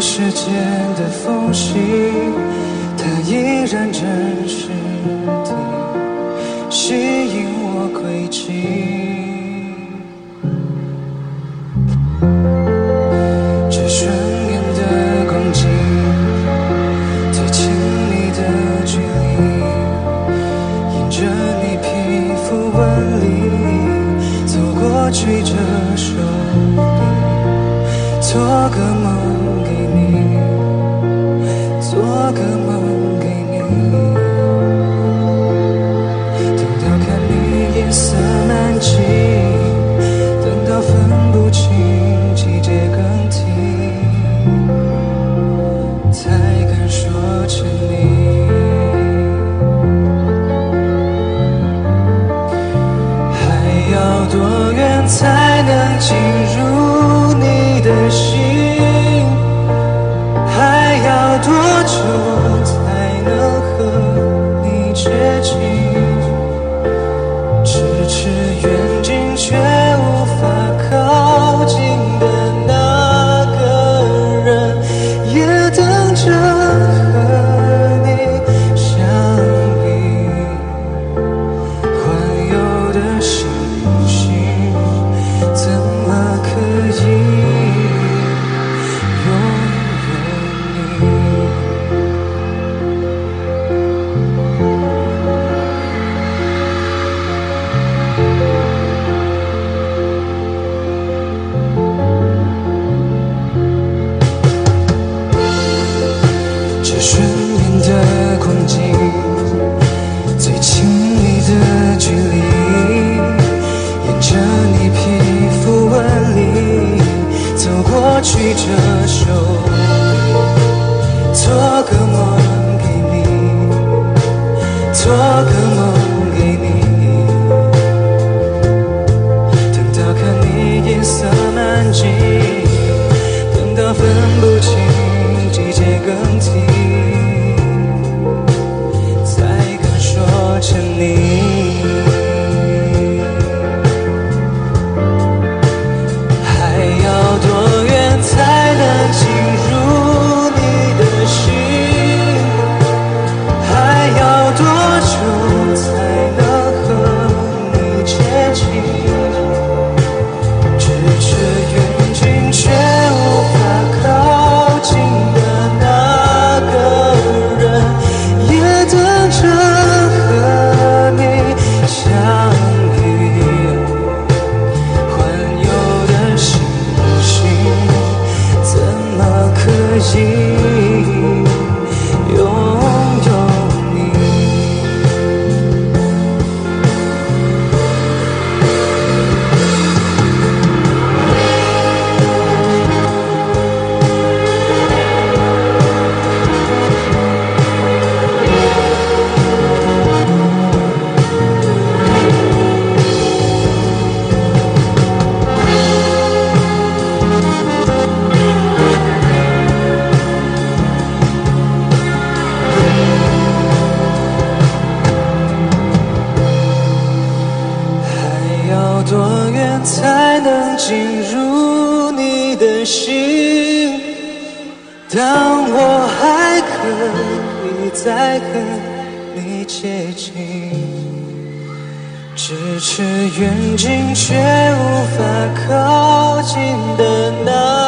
时间的缝隙，它依然真实地吸引我轨迹。这瞬眼的光景，最亲密的距离，沿着你皮肤纹理走过去，这手臂做个个梦给你，等到看你银色满际，等到分不清季节更替，才敢说欠你。近？咫尺远近却无法靠近的那个人，也等着和你相遇。环游的星星，怎么可以你皮肤纹理走过曲折手臂做个梦给你，做个梦给你。等到看你颜色满际，当我还可以再和你接近，咫尺远近却无法靠近的那